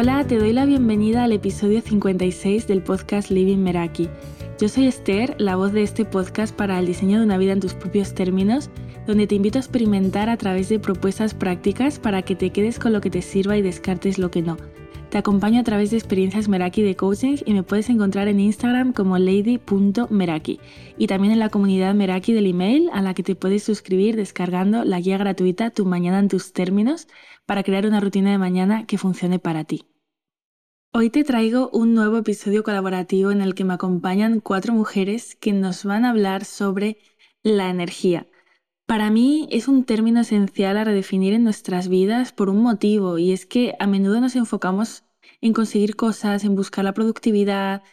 Hola, te doy la bienvenida al episodio 56 del podcast Living Meraki. Yo soy Esther, la voz de este podcast para el diseño de una vida en tus propios términos, donde te invito a experimentar a través de propuestas prácticas para que te quedes con lo que te sirva y descartes lo que no. Te acompaño a través de experiencias Meraki de coaching y me puedes encontrar en Instagram como lady.meraki y también en la comunidad Meraki del email a la que te puedes suscribir descargando la guía gratuita Tu mañana en tus términos para crear una rutina de mañana que funcione para ti. Hoy te traigo un nuevo episodio colaborativo en el que me acompañan cuatro mujeres que nos van a hablar sobre la energía. Para mí es un término esencial a redefinir en nuestras vidas por un motivo y es que a menudo nos enfocamos en conseguir cosas, en buscar la productividad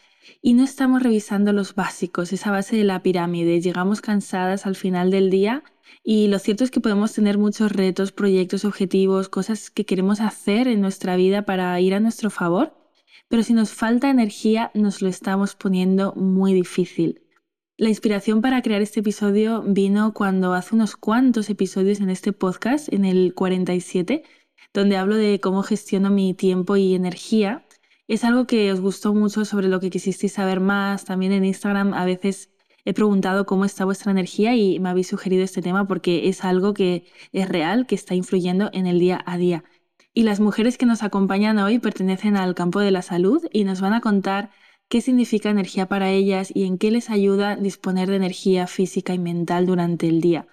y no estamos revisando los básicos, esa base de la pirámide. Llegamos cansadas al final del día y lo cierto es que podemos tener muchos retos, proyectos, objetivos, cosas que queremos hacer en nuestra vida para ir a nuestro favor, pero si nos falta energía nos lo estamos poniendo muy difícil. La inspiración para crear este episodio vino cuando hace unos cuantos episodios en este podcast, en el 47, donde hablo de cómo gestiono mi tiempo y energía. Es algo que os gustó mucho, sobre lo que quisisteis saber más. También en Instagram a veces he preguntado cómo está vuestra energía y me habéis sugerido este tema porque es algo que es real, que está influyendo en el día a día. Y las mujeres que nos acompañan hoy pertenecen al campo de la salud y nos van a contar qué significa energía para ellas y en qué les ayuda disponer de energía física y mental durante el día.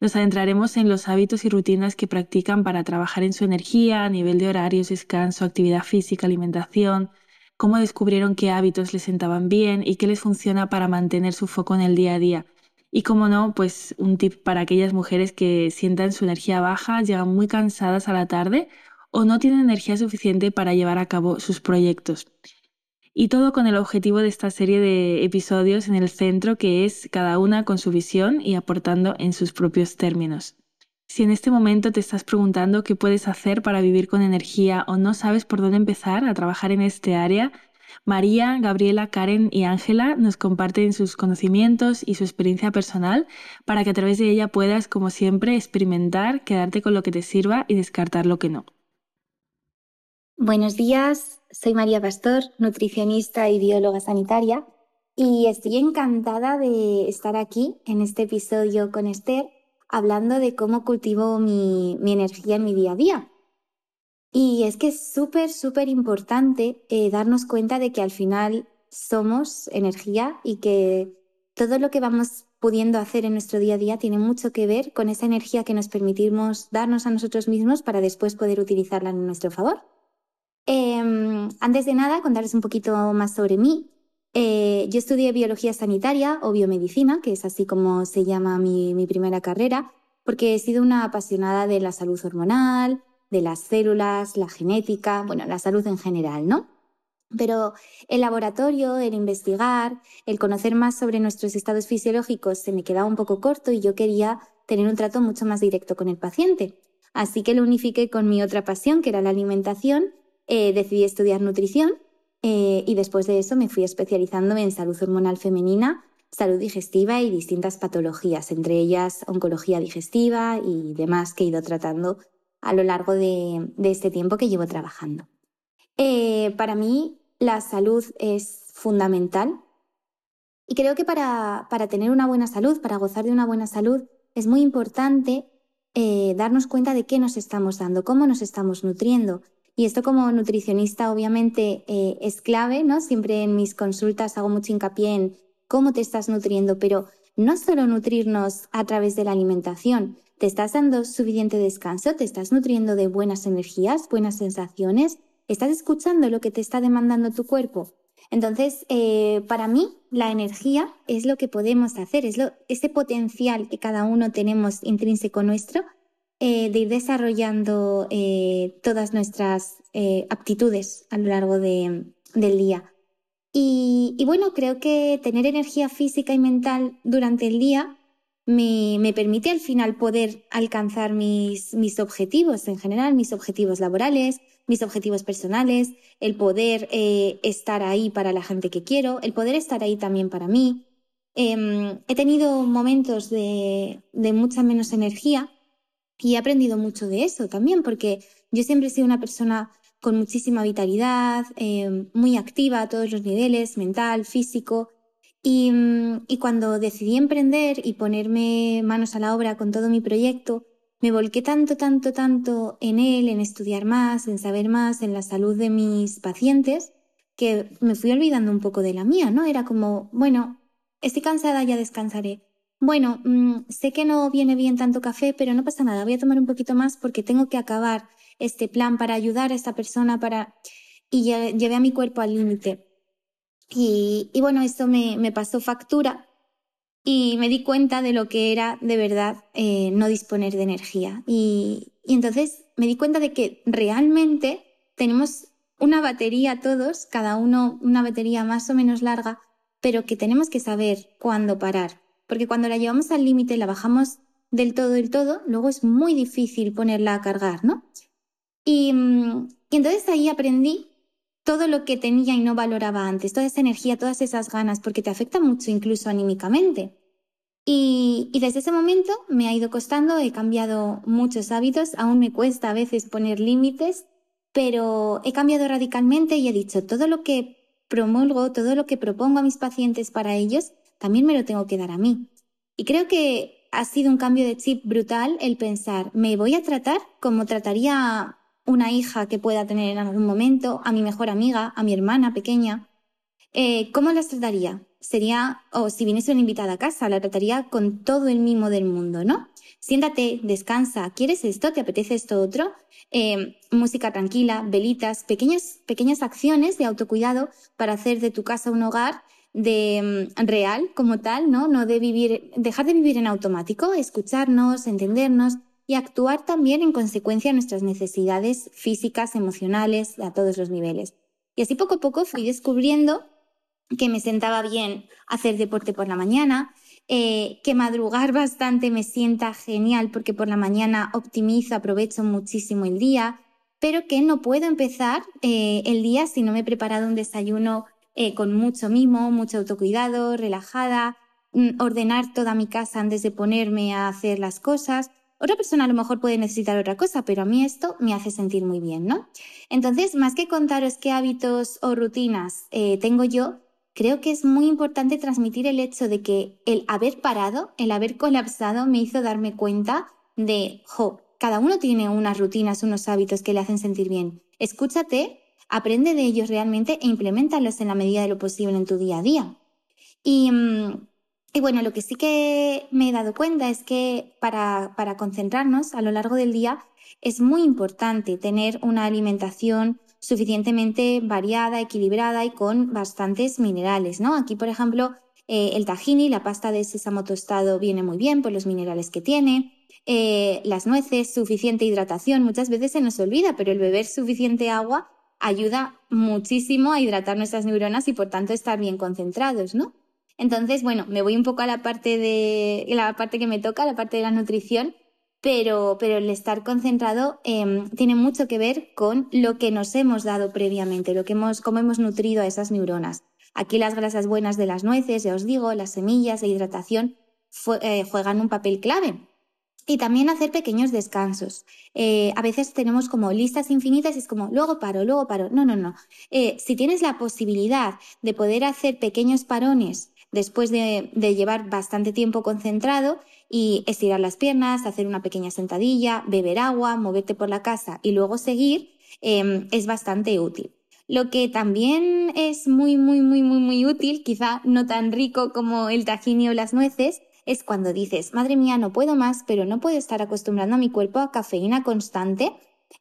Nos adentraremos en los hábitos y rutinas que practican para trabajar en su energía a nivel de horarios, descanso, actividad física, alimentación, cómo descubrieron qué hábitos les sentaban bien y qué les funciona para mantener su foco en el día a día. Y como no, pues un tip para aquellas mujeres que sientan su energía baja, llegan muy cansadas a la tarde o no tienen energía suficiente para llevar a cabo sus proyectos. Y todo con el objetivo de esta serie de episodios en el centro que es cada una con su visión y aportando en sus propios términos. Si en este momento te estás preguntando qué puedes hacer para vivir con energía o no sabes por dónde empezar a trabajar en este área, María, Gabriela, Karen y Ángela nos comparten sus conocimientos y su experiencia personal para que a través de ella puedas, como siempre, experimentar, quedarte con lo que te sirva y descartar lo que no. Buenos días, soy María Pastor, nutricionista y bióloga sanitaria, y estoy encantada de estar aquí en este episodio con Esther hablando de cómo cultivo mi, energía en mi día a día. Y es que es súper, súper importante eh, darnos cuenta de que al final somos energía y que todo lo que vamos pudiendo hacer en nuestro día a día tiene mucho que ver con esa energía que nos permitimos darnos a nosotros mismos para después poder utilizarla en nuestro favor. Em, antes de nada, contarles un poquito más sobre mí. Eh, yo estudié biología sanitaria o biomedicina, que es así como se llama mi, primera carrera, porque he sido una apasionada de la salud hormonal, de las células, la genética, bueno, la salud en general, ¿no? Pero el laboratorio, el investigar, el conocer más sobre nuestros estados fisiológicos se me quedaba un poco corto y yo quería tener un trato mucho más directo con el paciente. Así que lo unifiqué con mi otra pasión, que era la alimentación. Eh, decidí estudiar nutrición eh, y después de eso me fui especializándome en salud hormonal femenina, salud digestiva y distintas patologías, entre ellas oncología digestiva y demás que he ido tratando a lo largo de, este tiempo que llevo trabajando. Eh, para mí la salud es fundamental y creo que para, tener una buena salud, para gozar de una buena salud, es muy importante darnos cuenta de qué nos estamos dando, cómo nos estamos nutriendo y esto como nutricionista obviamente eh, es clave, ¿no? Siempre en mis consultas hago mucho hincapié en cómo te estás nutriendo, pero no solo nutrirnos a través de la alimentación, te estás dando suficiente descanso, te estás nutriendo de buenas energías, buenas sensaciones, estás escuchando lo que te está demandando tu cuerpo. Entonces, eh, para mí, la energía es lo que podemos hacer, es lo, ese potencial que cada uno tenemos intrínseco nuestro eh, de ir desarrollando eh, todas nuestras eh, aptitudes a lo largo del día. Y, bueno, creo que tener energía física y mental durante el día me, permite al final poder alcanzar mis, mis, objetivos en general, mis objetivos laborales, mis objetivos personales, el poder estar ahí para la gente que quiero, el poder estar ahí también para mí. Em, he tenido momentos de, de mucha menos energía y he aprendido mucho de eso también, porque yo siempre he sido una persona con muchísima vitalidad, eh, muy activa a todos los niveles, mental, físico. Y, mm, y cuando decidí emprender y ponerme manos a la obra con todo mi proyecto, me volqué tanto, tanto, tanto en él, en estudiar más, en saber más, en la salud de mis pacientes, que me fui olvidando un poco de la mía, ¿no? Era como, bueno, estoy cansada, ya descansaré. Bueno, mm, sé que no viene bien tanto café, pero no pasa nada, voy a tomar un poquito más porque tengo que acabar este plan para ayudar a esta persona, para... Y llevé a mi cuerpo al límite. Y, y, bueno, esto me, me, pasó factura y me di cuenta de lo que era de verdad eh, no disponer de energía. Y, y entonces me di cuenta de que realmente tenemos una batería todos, cada uno una batería más o menos larga, pero que tenemos que saber cuándo parar. Porque cuando la llevamos al límite, la bajamos del todo, del todo, luego es muy difícil ponerla a cargar, ¿no? Y, mm, y entonces ahí aprendí todo lo que tenía y no valoraba antes, toda esa energía, todas esas ganas, porque te afecta mucho incluso anímicamente. Y, y, desde ese momento me ha ido costando, he cambiado muchos hábitos, aún me cuesta a veces poner límites, pero he cambiado radicalmente y he dicho, todo lo que promulgo, todo lo que propongo a mis pacientes para ellos, también me lo tengo que dar a mí. Y creo que ha sido un cambio de chip brutal el pensar, me voy a tratar como trataría una hija que pueda tener en algún momento, a mi mejor amiga, a mi hermana pequeña. Eh, ¿Cómo las trataría? Sería, o si viniese una invitada a casa, la trataría con todo el mimo del mundo, ¿no? Siéntate, descansa, ¿quieres esto? ¿Te apetece esto otro? Eh, música tranquila, velitas, pequeñas, pequeñas acciones de autocuidado para hacer de tu casa un hogar de mm, real como tal, ¿no? No de vivir, dejar de vivir en automático, escucharnos, entendernos y actuar también en consecuencia a nuestras necesidades físicas, emocionales, a todos los niveles. Y así poco a poco fui descubriendo que me sentaba bien hacer deporte por la mañana, eh, que madrugar bastante me sienta genial porque por la mañana optimizo, aprovecho muchísimo el día, pero que no puedo empezar eh, el día si no me he preparado un desayuno eh, con mucho mimo, mucho autocuidado, relajada, mm, ordenar toda mi casa antes de ponerme a hacer las cosas. Otra persona a lo mejor puede necesitar otra cosa, pero a mí esto me hace sentir muy bien, ¿no? Entonces, más que contaros qué hábitos o rutinas tengo yo, creo que es muy importante transmitir el hecho de que el haber parado, el haber colapsado, me hizo darme cuenta de, jo, cada uno tiene unas rutinas, unos hábitos que le hacen sentir bien. Escúchate, aprende de ellos realmente e implementalos en la medida de lo posible en tu día a día. Y, mm, y bueno, lo que sí que me he dado cuenta es que para, para concentrarnos a lo largo del día es muy importante tener una alimentación suficientemente variada, equilibrada y con bastantes minerales, ¿no? Aquí, por ejemplo, eh, el tahini, la pasta de sésamo tostado, viene muy bien por los minerales que tiene. Eh, las nueces, suficiente hidratación. Muchas veces se nos olvida, pero el beber suficiente agua ayuda muchísimo a hidratar nuestras neuronas y por tanto estar bien concentrados, ¿no? Entonces, bueno, me voy un poco a la parte de la parte que me toca, la parte de la nutrición pero, pero el estar concentrado eh, tiene mucho que ver con lo que nos hemos dado previamente, lo que hemos, cómo hemos nutrido a esas neuronas. Aquí las grasas buenas de las nueces, ya os digo, las semillas de hidratación eh, juegan un papel clave. Y también hacer pequeños descansos. Eh, a veces tenemos como listas infinitas y es como, luego paro, luego paro. No, no, no. Eh, si tienes la posibilidad de poder hacer pequeños parones después de, llevar bastante tiempo concentrado, y estirar las piernas, hacer una pequeña sentadilla, beber agua, moverte por la casa y luego seguir, em, es bastante útil. Lo que también es muy, muy, muy, muy, muy útil, quizá no tan rico como el tahini o las nueces, es cuando dices, madre mía, no puedo más, pero no puedo estar acostumbrando a mi cuerpo a cafeína constante.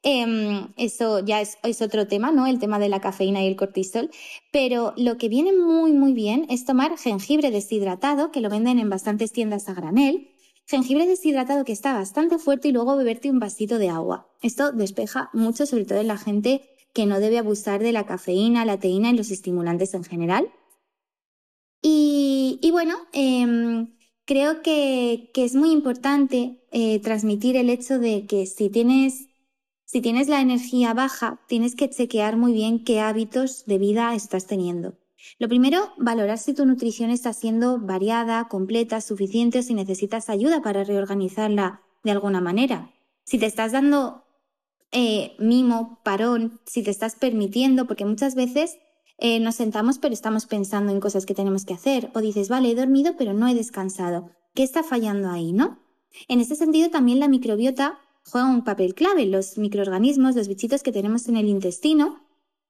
Eh, eso ya es, otro tema, ¿no? El tema de la cafeína y el cortisol. Pero lo que viene muy, muy bien es tomar jengibre deshidratado, que lo venden en bastantes tiendas a granel, jengibre deshidratado que está bastante fuerte y luego beberte un vasito de agua. Esto despeja mucho, sobre todo en la gente que no debe abusar de la cafeína, la teína y los estimulantes en general. Y, y bueno, eh, creo que, es muy importante eh, transmitir el hecho de que si tienes, si tienes la energía baja, tienes que chequear muy bien qué hábitos de vida estás teniendo. Lo primero, valorar si tu nutrición está siendo variada, completa, suficiente o si necesitas ayuda para reorganizarla de alguna manera. Si te estás dando eh, mimo, parón, si te estás permitiendo, porque muchas veces eh, nos sentamos pero estamos pensando en cosas que tenemos que hacer, o dices, vale, he dormido pero no he descansado. ¿Qué está fallando ahí, no? En este sentido, también la microbiota juega un papel clave. Los microorganismos, los bichitos que tenemos en el intestino,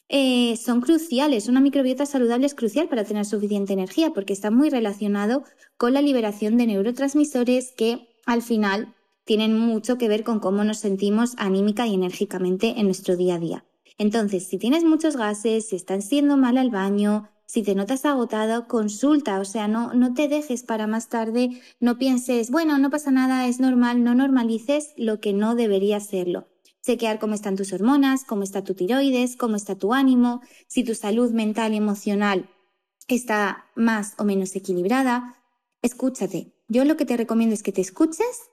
eh, son cruciales. Una microbiota saludable es crucial para tener suficiente energía porque está muy relacionado con la liberación de neurotransmisores que al final tienen mucho que ver con cómo nos sentimos anímica y enérgicamente en nuestro día a día. Entonces, si tienes muchos gases, si estás siendo mal al baño, si te notas agotado, consulta, o sea, no, no te dejes para más tarde, no pienses, bueno, no pasa nada, es normal, no normalices lo que no debería serlo. Chequear cómo están tus hormonas, cómo está tu tiroides, cómo está tu ánimo, si tu salud mental y emocional está más o menos equilibrada. Escúchate. Yo lo que te recomiendo es que te escuches,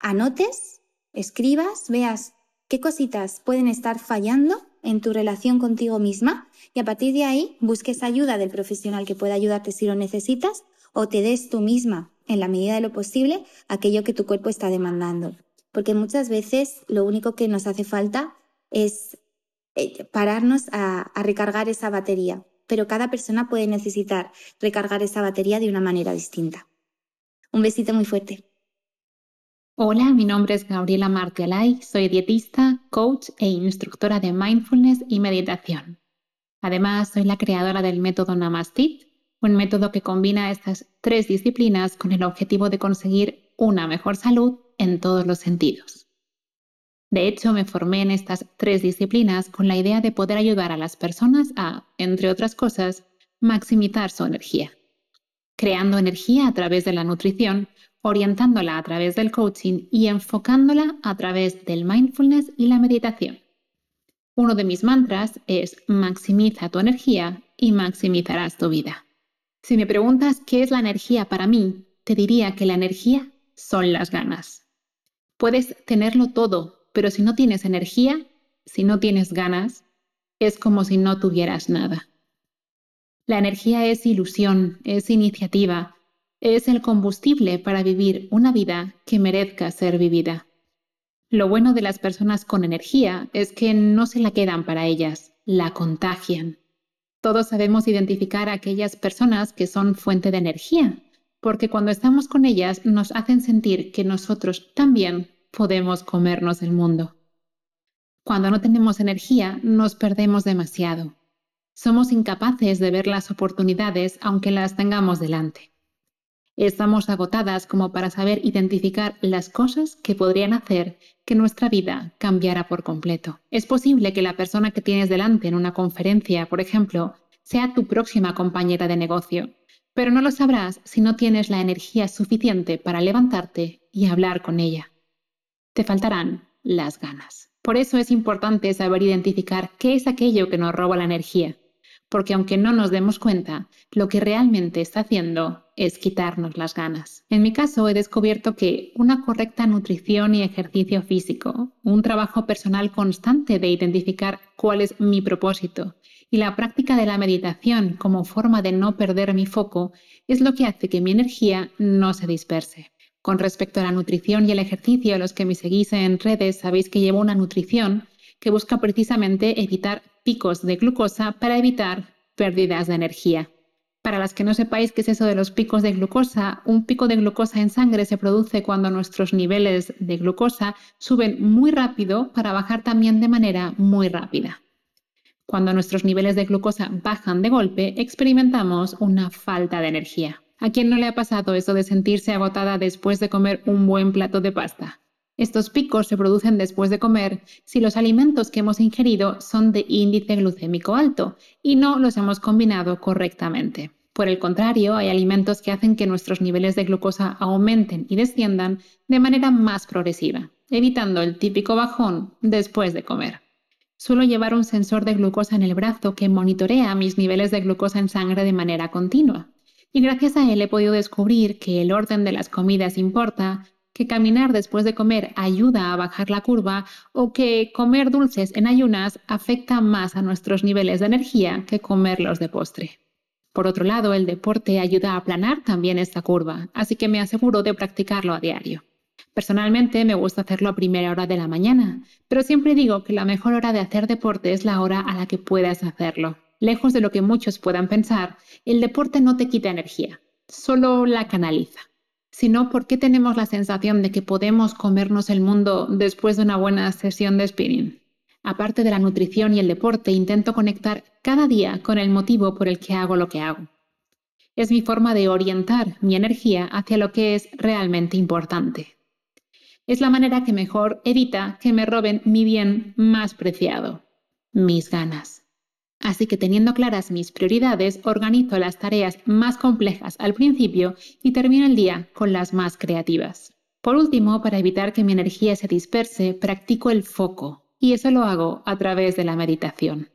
anotes, escribas, veas qué cositas pueden estar fallando en tu relación contigo misma y a partir de ahí busques ayuda del profesional que pueda ayudarte si lo necesitas o te des tú misma, en la medida de lo posible, aquello que tu cuerpo está demandando. Porque muchas veces lo único que nos hace falta es eh, pararnos a, a recargar esa batería, pero cada persona puede necesitar recargar esa batería de una manera distinta. Un besito muy fuerte. Hola, mi nombre es Gabriela Martialay, soy dietista, coach e instructora de mindfulness y meditación. Además, soy la creadora del método Namastit, un método que combina estas tres disciplinas con el objetivo de conseguir una mejor salud en todos los sentidos. De hecho, me formé en estas tres disciplinas con la idea de poder ayudar a las personas a, entre otras cosas, maximizar su energía. Creando energía a través de la nutrición, orientándola a través del coaching y enfocándola a través del mindfulness y la meditación. Uno de mis mantras es maximiza tu energía y maximizarás tu vida. Si me preguntas qué es la energía para mí, te diría que la energía son las ganas. Puedes tenerlo todo, pero si no tienes energía, si no tienes ganas, es como si no tuvieras nada. La energía es ilusión, es iniciativa, es el combustible para vivir una vida que merezca ser vivida. Lo bueno de las personas con energía es que no se la quedan para ellas, la contagian. Todos sabemos identificar a aquellas personas que son fuente de energía, porque cuando estamos con ellas nos hacen sentir que nosotros también podemos comernos el mundo. Cuando no tenemos energía nos perdemos demasiado. Somos incapaces de ver las oportunidades aunque las tengamos delante. Estamos agotadas como para saber identificar las cosas que podrían hacer que nuestra vida cambiara por completo. Es posible que la persona que tienes delante en una conferencia, por ejemplo, sea tu próxima compañera de negocio, pero no lo sabrás si no tienes la energía suficiente para levantarte y hablar con ella. Te faltarán las ganas. Por eso es importante saber identificar qué es aquello que nos roba la energía porque aunque no nos demos cuenta, lo que realmente está haciendo es quitarnos las ganas. En mi caso he descubierto que una correcta nutrición y ejercicio físico, un trabajo personal constante de identificar cuál es mi propósito y la práctica de la meditación como forma de no perder mi foco es lo que hace que mi energía no se disperse. Con respecto a la nutrición y el ejercicio, los que me seguís en redes sabéis que llevo una nutrición que busca precisamente evitar picos de glucosa para evitar pérdidas de energía. Para las que no sepáis qué es eso de los picos de glucosa, un pico de glucosa en sangre se produce cuando nuestros niveles de glucosa suben muy rápido para bajar también de manera muy rápida. Cuando nuestros niveles de glucosa bajan de golpe, experimentamos una falta de energía. ¿A quién no le ha pasado eso de sentirse agotada después de comer un buen plato de pasta? Estos picos se producen después de comer si los alimentos que hemos ingerido son de índice glucémico alto y no los hemos combinado correctamente. Por el contrario, hay alimentos que hacen que nuestros niveles de glucosa aumenten y desciendan de manera más progresiva, evitando el típico bajón después de comer. Suelo llevar un sensor de glucosa en el brazo que monitorea mis niveles de glucosa en sangre de manera continua. Y gracias a él he podido descubrir que el orden de las comidas importa, que caminar después de comer ayuda a bajar la curva o que comer dulces en ayunas afecta más a nuestros niveles de energía que comerlos de postre. Por otro lado, el deporte ayuda a aplanar también esta curva, así que me aseguro de practicarlo a diario. Personalmente me gusta hacerlo a primera hora de la mañana, pero siempre digo que la mejor hora de hacer deporte es la hora a la que puedas hacerlo. Lejos de lo que muchos puedan pensar, el deporte no te quita energía, solo la canaliza. Sino, ¿por qué tenemos la sensación de que podemos comernos el mundo después de una buena sesión de spinning? Aparte de la nutrición y el deporte, intento conectar cada día con el motivo por el que hago lo que hago. Es mi forma de orientar mi energía hacia lo que es realmente importante es la manera que mejor evita que me roben mi bien más preciado, mis ganas. Así que teniendo claras mis prioridades, organizo las tareas más complejas al principio y termino el día con las más creativas. Por último, para evitar que mi energía se disperse, practico el foco, y eso lo hago a través de la meditación.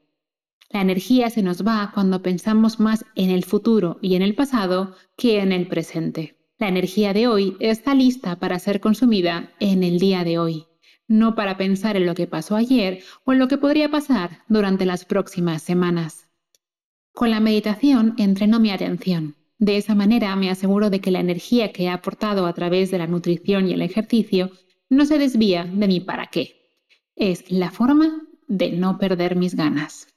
La energía se nos va cuando pensamos más en el futuro y en el pasado que en el presente. La energía de hoy está lista para ser consumida en el día de hoy, no para pensar en lo que pasó ayer o en lo que podría pasar durante las próximas semanas. Con la meditación entreno mi atención. De esa manera me aseguro de que la energía que he aportado a través de la nutrición y el ejercicio no se desvía de mi para qué. Es la forma de no perder mis ganas.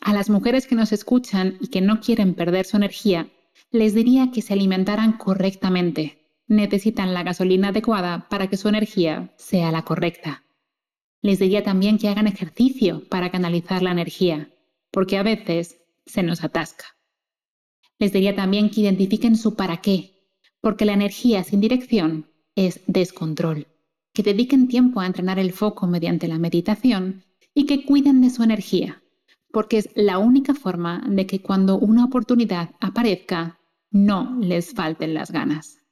A las mujeres que nos escuchan y que no quieren perder su energía, les diría que se alimentaran correctamente. Necesitan la gasolina adecuada para que su energía sea la correcta. Les diría también que hagan ejercicio para canalizar la energía, porque a veces se nos atasca. Les diría también que identifiquen su para qué, porque la energía sin dirección es descontrol. Que dediquen tiempo a entrenar el foco mediante la meditación y que cuiden de su energía, porque es la única forma de que cuando una oportunidad aparezca, no les falten las ganas.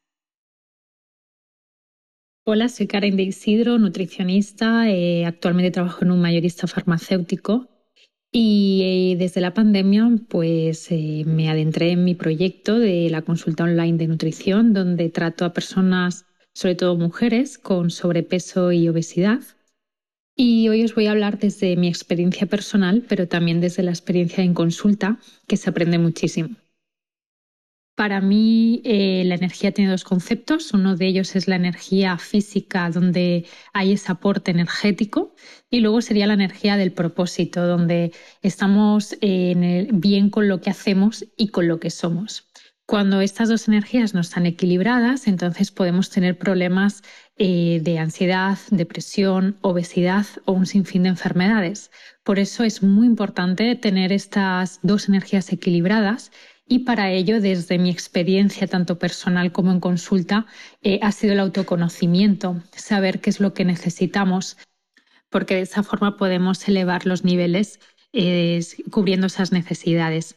Hola, soy Karen de Isidro, nutricionista. Eh, actualmente trabajo en un mayorista farmacéutico y eh, desde la pandemia pues eh, me adentré en mi proyecto de la consulta online de nutrición donde trato a personas, sobre todo mujeres, con sobrepeso y obesidad. Y hoy os voy a hablar desde mi experiencia personal, pero también desde la experiencia en consulta, que se aprende muchísimo. Para mí eh, la energía tiene dos conceptos. Uno de ellos es la energía física, donde hay ese aporte energético, y luego sería la energía del propósito, donde estamos bien con lo que hacemos y con lo que somos. Cuando estas dos energías no están equilibradas, entonces podemos tener problemas eh, de ansiedad, depresión, obesidad o un sinfín de enfermedades. Por eso es muy importante tener estas dos energías equilibradas y para ello, desde mi experiencia tanto personal como en consulta, eh, ha sido el autoconocimiento, saber qué es lo que necesitamos, porque de esa forma podemos elevar los niveles eh, cubriendo esas necesidades.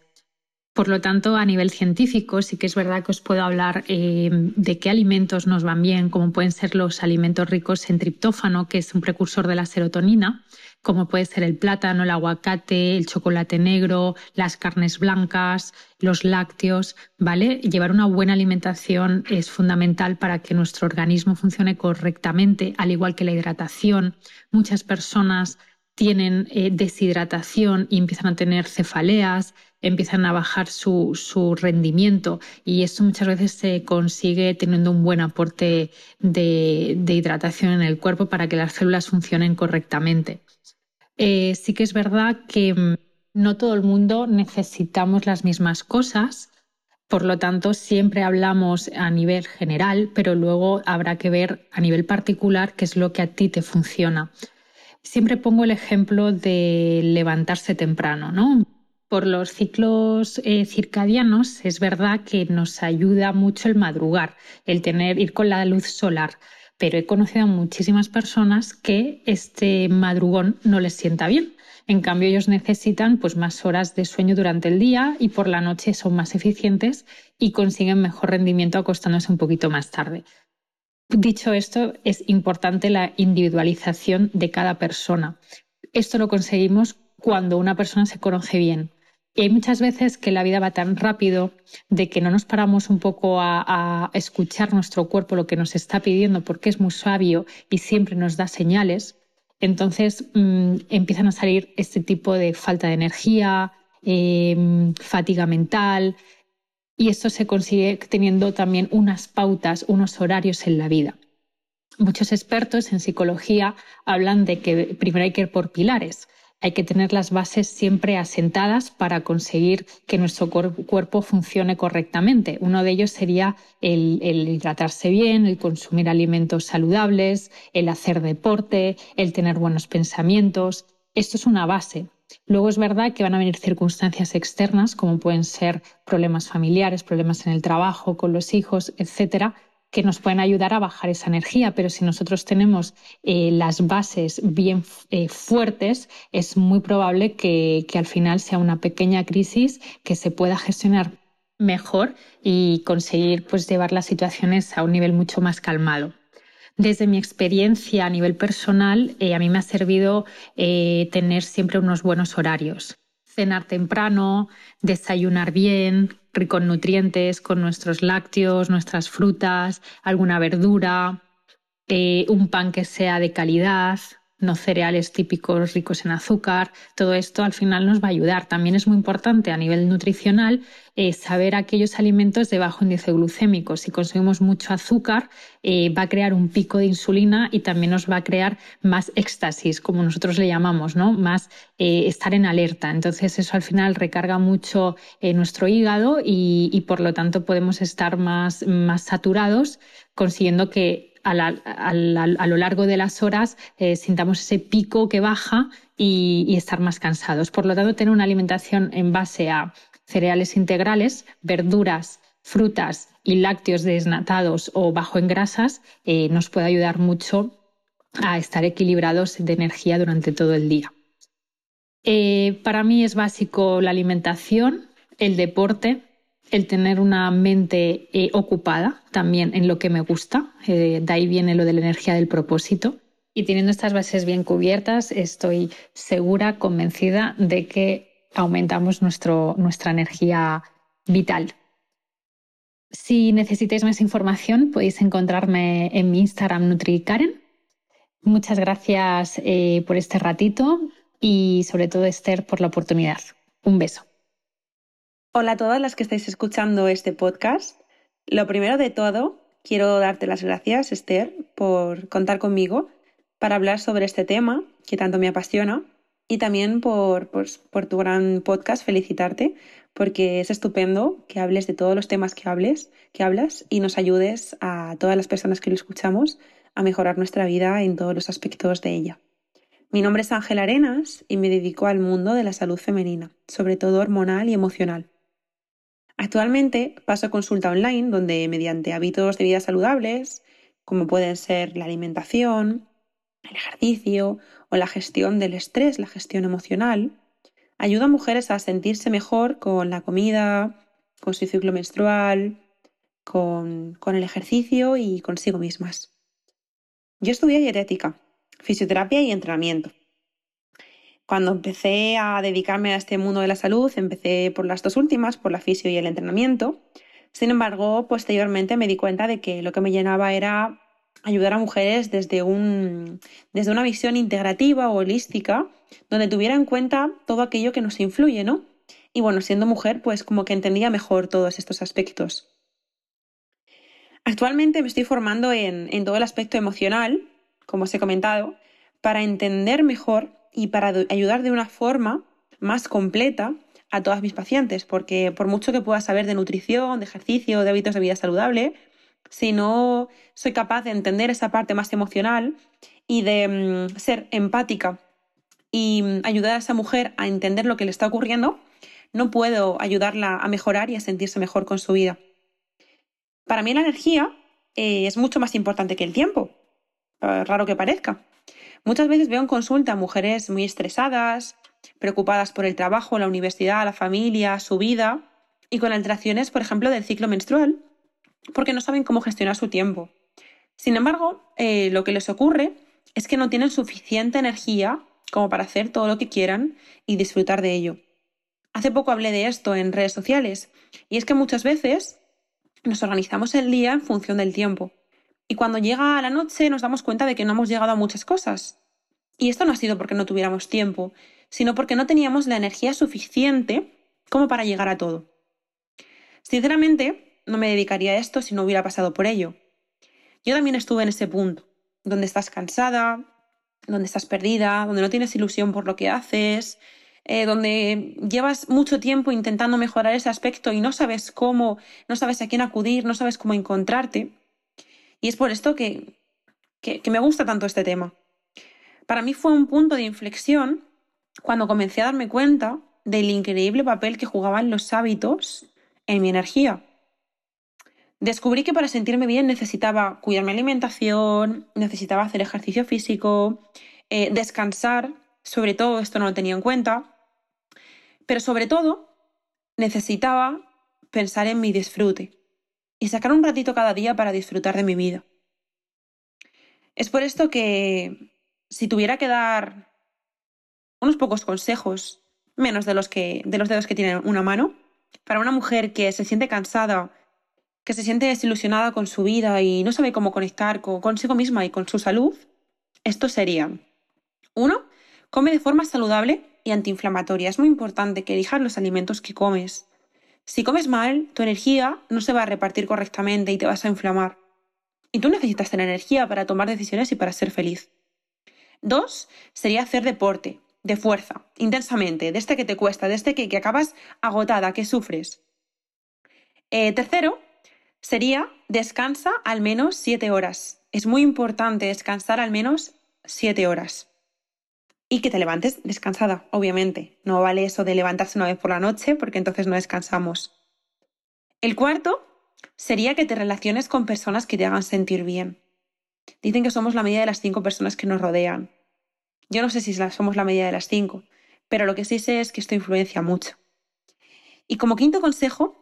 Por lo tanto, a nivel científico, sí que es verdad que os puedo hablar eh, de qué alimentos nos van bien, como pueden ser los alimentos ricos en triptófano, que es un precursor de la serotonina, como puede ser el plátano, el aguacate, el chocolate negro, las carnes blancas, los lácteos, ¿vale? Llevar una buena alimentación es fundamental para que nuestro organismo funcione correctamente, al igual que la hidratación. Muchas personas tienen eh, deshidratación y empiezan a tener cefaleas, empiezan a bajar su, rendimiento y esto muchas veces se consigue teniendo un buen aporte de, hidratación en el cuerpo para que las células funcionen correctamente. Eh, sí que es verdad que mm, no todo el mundo necesitamos las mismas cosas, por lo tanto siempre hablamos a nivel general, pero luego habrá que ver a nivel particular qué es lo que a ti te funciona. Siempre pongo el ejemplo de levantarse temprano, ¿no? Por los ciclos eh, circadianos es verdad que nos ayuda mucho el madrugar, el tener ir con la luz solar, pero he conocido a muchísimas personas que este madrugón no les sienta bien. En cambio, ellos necesitan pues, más horas de sueño durante el día y por la noche son más eficientes y consiguen mejor rendimiento acostándose un poquito más tarde. Dicho esto, es importante la individualización de cada persona. Esto lo conseguimos cuando una persona se conoce bien. Y hay muchas veces que la vida va tan rápido de que no nos paramos un poco a, escuchar nuestro cuerpo, lo que nos está pidiendo, porque es muy sabio y siempre nos da señales. Entonces mm, empiezan a salir este tipo de falta de energía, em, fatiga mental, y esto se consigue teniendo también unas pautas, unos horarios en la vida. muchos expertos en psicología hablan de que primero hay que ir por pilares. Hay que tener las bases siempre asentadas para conseguir que nuestro cuerpo funcione correctamente. Uno de ellos sería el, hidratarse bien, el consumir alimentos saludables, el hacer deporte, el tener buenos pensamientos. Esto es una base. Luego es verdad que van a venir circunstancias externas, como pueden ser problemas familiares, problemas en el trabajo, con los hijos, etcétera, que nos pueden ayudar a bajar esa energía, pero si nosotros tenemos eh, las bases bien eh, fuertes, es muy probable que, al final sea una pequeña crisis que se pueda gestionar mejor y conseguir pues, llevar las situaciones a un nivel mucho más calmado. Desde mi experiencia a nivel personal, eh, a mí me ha servido tener siempre unos buenos horarios. Cenar temprano, desayunar bien, rico en nutrientes, con nuestros lácteos, nuestras frutas, alguna verdura, eh, un pan que sea de calidad, no cereales típicos ricos en azúcar. Todo esto al final nos va a ayudar. También es muy importante a nivel nutricional eh, saber aquellos alimentos de bajo índice glucémico. Si consumimos mucho azúcar, eh, va a crear un pico de insulina y también nos va a crear más éxtasis, como nosotros le llamamos, ¿no? Más eh, estar en alerta. Entonces eso al final recarga mucho nuestro hígado y, y, por lo tanto podemos estar más, más saturados, consiguiendo que a, lo largo de las horas eh, sintamos ese pico que baja y, estar más cansados. Por lo tanto, tener una alimentación en base a cereales integrales, verduras, frutas y lácteos desnatados o bajo en grasas eh, nos puede ayudar mucho a estar equilibrados de energía durante todo el día. Eh, para mí es básico la alimentación, el deporte, el tener una mente eh, ocupada también en lo que me gusta, eh, de ahí viene lo de la energía del propósito. Y teniendo estas bases bien cubiertas, estoy segura, convencida de que aumentamos nuestro, nuestra energía vital. Si necesitáis más información, podéis encontrarme en mi Instagram NutriKaren. Muchas gracias eh, por este ratito y sobre todo Esther por la oportunidad. Un beso. Hola a todas las que estáis escuchando este podcast. Lo primero de todo, quiero darte las gracias, Esther, por contar conmigo para hablar sobre este tema que tanto me apasiona y también por, por tu gran podcast, felicitarte, porque es estupendo que hables de todos los temas que hables, que hablas y nos ayudes a todas las personas que lo escuchamos a mejorar nuestra vida en todos los aspectos de ella. Mi nombre es Ángel Arenas y me dedico al mundo de la salud femenina, sobre todo hormonal y emocional. Actualmente paso consulta online donde mediante hábitos de vida saludables, como pueden ser la alimentación, el ejercicio o la gestión del estrés, la gestión emocional, ayuda a mujeres a sentirse mejor con la comida, con su ciclo menstrual, con, con el ejercicio y consigo mismas. Yo estudié dietética, fisioterapia y entrenamiento. Cuando empecé a dedicarme a este mundo de la salud, empecé por las dos últimas, por la fisio y el entrenamiento. Sin embargo, posteriormente me di cuenta de que lo que me llenaba era ayudar a mujeres desde, un, desde una visión integrativa o holística, donde tuviera en cuenta todo aquello que nos influye, ¿no? Y bueno, siendo mujer, pues como que entendía mejor todos estos aspectos. Actualmente me estoy formando en, en todo el aspecto emocional, como os he comentado, para entender mejor y para ayudar de una forma más completa a todas mis pacientes, porque por mucho que pueda saber de nutrición, de ejercicio, de hábitos de vida saludable, si no soy capaz de entender esa parte más emocional y de mm, ser empática y mm, ayudar a esa mujer a entender lo que le está ocurriendo, no puedo ayudarla a mejorar y a sentirse mejor con su vida. Para mí la energía eh, es mucho más importante que el tiempo, raro que parezca. Muchas veces veo en consulta mujeres muy estresadas, preocupadas por el trabajo, la universidad, la familia, su vida, y con alteraciones, por ejemplo, del ciclo menstrual, porque no saben cómo gestionar su tiempo. Sin embargo, eh, lo que les ocurre es que no tienen suficiente energía como para hacer todo lo que quieran y disfrutar de ello. Hace poco hablé de esto en redes sociales, y es que muchas veces nos organizamos el día en función del tiempo. Y cuando llega la noche nos damos cuenta de que no hemos llegado a muchas cosas. Y esto no ha sido porque no tuviéramos tiempo, sino porque no teníamos la energía suficiente como para llegar a todo. Sinceramente, no me dedicaría a esto si no hubiera pasado por ello. Yo también estuve en ese punto, donde estás cansada, donde estás perdida, donde no tienes ilusión por lo que haces, eh, donde llevas mucho tiempo intentando mejorar ese aspecto y no sabes cómo, no sabes a quién acudir, no sabes cómo encontrarte. Y es por esto que, que, me gusta tanto este tema. Para mí fue un punto de inflexión cuando comencé a darme cuenta del increíble papel que jugaban los hábitos en mi energía. Descubrí que para sentirme bien necesitaba cuidar mi alimentación, necesitaba hacer ejercicio físico, eh, descansar, sobre todo esto no lo tenía en cuenta, pero sobre todo necesitaba pensar en mi disfrute y sacar un ratito cada día para disfrutar de mi vida. Es por esto que si tuviera que dar unos pocos consejos, menos de los, que, de los dedos que tienen una mano, para una mujer que se siente cansada que se siente desilusionada con su vida y no sabe cómo conectar con, consigo misma y con su salud, estos serían, uno, come de forma saludable y antiinflamatoria. Es muy importante que elijas los alimentos que comes. Si comes mal, tu energía no se va a repartir correctamente y te vas a inflamar. Y tú necesitas tener energía para tomar decisiones y para ser feliz. Dos, sería hacer deporte, de fuerza, intensamente, de este que te cuesta, de este que, que acabas agotada, que sufres. Eh, tercero, sería descansa al menos siete horas. Es muy importante descansar al menos siete horas. Y que te levantes descansada, obviamente. No vale eso de levantarse una vez por la noche porque entonces no descansamos. El cuarto sería que te relaciones con personas que te hagan sentir bien. Dicen que somos la media de las cinco personas que nos rodean. Yo no sé si somos la media de las cinco, pero lo que sí sé es que esto influencia mucho. Y como quinto consejo,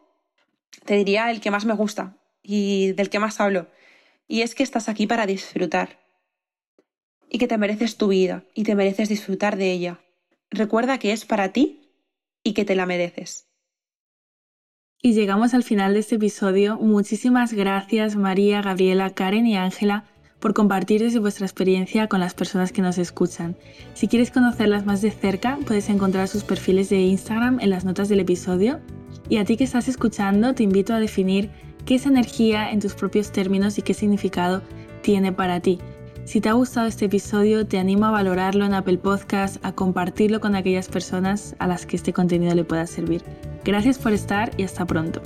te diría el que más me gusta y del que más hablo. Y es que estás aquí para disfrutar. Y que te mereces tu vida y te mereces disfrutar de ella. Recuerda que es para ti y que te la mereces. Y llegamos al final de este episodio. Muchísimas gracias María, Gabriela, Karen y Ángela por compartir desde vuestra experiencia con las personas que nos escuchan. Si quieres conocerlas más de cerca, puedes encontrar sus perfiles de Instagram en las notas del episodio y a ti que estás escuchando te invito a definir qué es energía en tus propios términos y qué significado tiene para ti. Si te ha gustado este episodio, te animo a valorarlo en Apple Podcast, a compartirlo con aquellas personas a las que este contenido le pueda servir. Gracias por estar y hasta pronto.